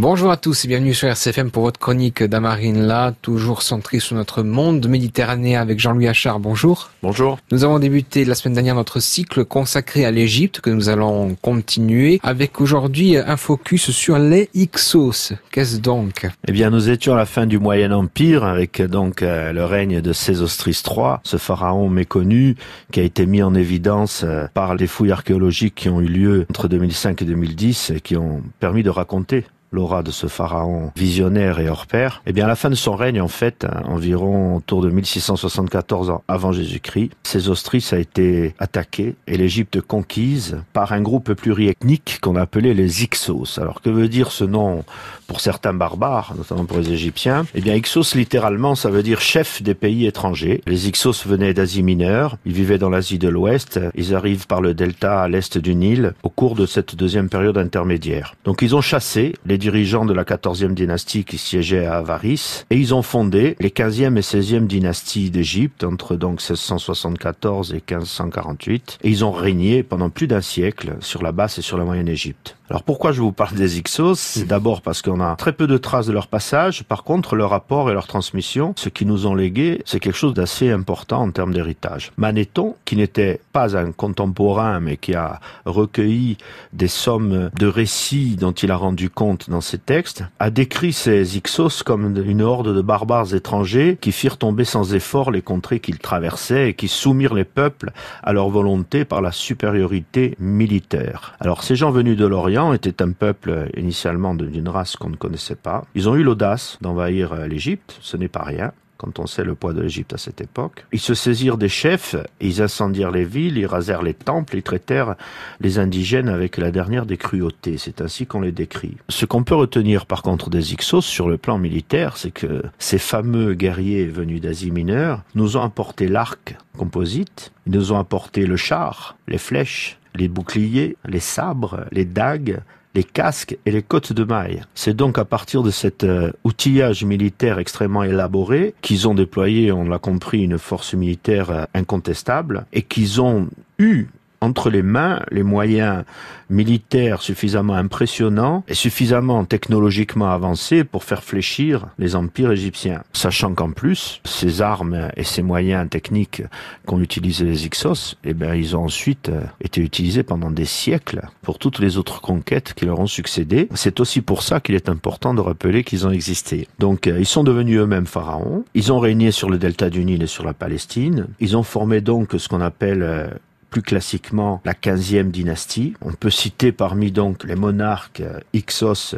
Bonjour à tous et bienvenue sur RCFM pour votre chronique d'Amarine là, toujours centrée sur notre monde méditerranéen avec Jean-Louis Achard. Bonjour. Bonjour. Nous avons débuté la semaine dernière notre cycle consacré à l'Égypte que nous allons continuer avec aujourd'hui un focus sur les Hyksos. Qu'est-ce donc? Eh bien, nous étions à la fin du Moyen Empire avec donc euh, le règne de Sésostris III, ce pharaon méconnu qui a été mis en évidence euh, par les fouilles archéologiques qui ont eu lieu entre 2005 et 2010 et qui ont permis de raconter l'aura de ce pharaon visionnaire et hors pair, eh bien à la fin de son règne, en fait, environ autour de 1674 ans avant Jésus-Christ, Sésostris a été attaqué et l'Égypte conquise par un groupe pluriethnique qu'on appelait les Ixos. Alors que veut dire ce nom pour certains barbares, notamment pour les Égyptiens? Eh bien Ixos littéralement ça veut dire chef des pays étrangers. Les Ixos venaient d'Asie mineure, ils vivaient dans l'Asie de l'Ouest, ils arrivent par le delta à l'est du Nil au cours de cette deuxième période intermédiaire. Donc ils ont chassé les dirigeants de la 14e dynastie qui siégeait à Avaris, et ils ont fondé les 15e et 16e dynasties d'Égypte entre donc 1674 et 1548, et ils ont régné pendant plus d'un siècle sur la basse et sur la moyenne Égypte. Alors pourquoi je vous parle des Ixos? C'est d'abord parce qu'on a très peu de traces de leur passage. Par contre, leur rapport et leur transmission, ce qu'ils nous ont légué, c'est quelque chose d'assez important en termes d'héritage. Manéthon, qui n'était pas un contemporain, mais qui a recueilli des sommes de récits dont il a rendu compte dans ses textes, a décrit ces Ixos comme une horde de barbares étrangers qui firent tomber sans effort les contrées qu'ils traversaient et qui soumirent les peuples à leur volonté par la supériorité militaire. Alors ces gens venus de l'Orient était un peuple initialement d'une race qu'on ne connaissait pas. Ils ont eu l'audace d'envahir euh, l'Égypte, ce n'est pas rien quand on sait le poids de l'Égypte à cette époque. Ils se saisirent des chefs, ils incendièrent les villes, ils rasèrent les temples, ils traitèrent les indigènes avec la dernière des cruautés. C'est ainsi qu'on les décrit. Ce qu'on peut retenir par contre des Ixos sur le plan militaire, c'est que ces fameux guerriers venus d'Asie mineure nous ont apporté l'arc composite, ils nous ont apporté le char, les flèches, les boucliers, les sabres, les dagues, les casques et les côtes de mailles. C'est donc à partir de cet euh, outillage militaire extrêmement élaboré qu'ils ont déployé, on l'a compris, une force militaire euh, incontestable et qu'ils ont eu entre les mains les moyens militaires suffisamment impressionnants et suffisamment technologiquement avancés pour faire fléchir les empires égyptiens. Sachant qu'en plus, ces armes et ces moyens techniques qu'ont utilisé les Hyksos, eh bien, ils ont ensuite euh, été utilisés pendant des siècles pour toutes les autres conquêtes qui leur ont succédé. C'est aussi pour ça qu'il est important de rappeler qu'ils ont existé. Donc, euh, ils sont devenus eux-mêmes pharaons. Ils ont régné sur le delta du Nil et sur la Palestine. Ils ont formé donc ce qu'on appelle euh, plus classiquement la 15e dynastie. On peut citer parmi donc les monarques euh, Ixos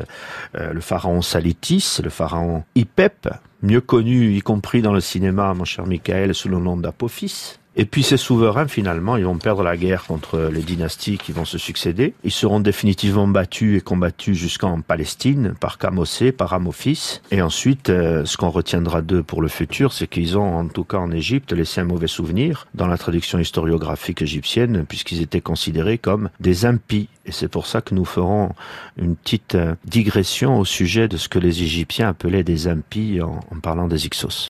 euh, le pharaon Salitis, le pharaon Hipep, mieux connu y compris dans le cinéma, mon cher Michael, sous le nom d'Apophis. Et puis ces souverains, finalement, ils vont perdre la guerre contre les dynasties qui vont se succéder. Ils seront définitivement battus et combattus jusqu'en Palestine par Kamosé, par Amophis. Et ensuite, euh, ce qu'on retiendra d'eux pour le futur, c'est qu'ils ont, en tout cas en Égypte, laissé un mauvais souvenir dans la traduction historiographique égyptienne, puisqu'ils étaient considérés comme des impies. Et c'est pour ça que nous ferons une petite euh, digression au sujet de ce que les Égyptiens appelaient des impies en, en parlant des Ixos.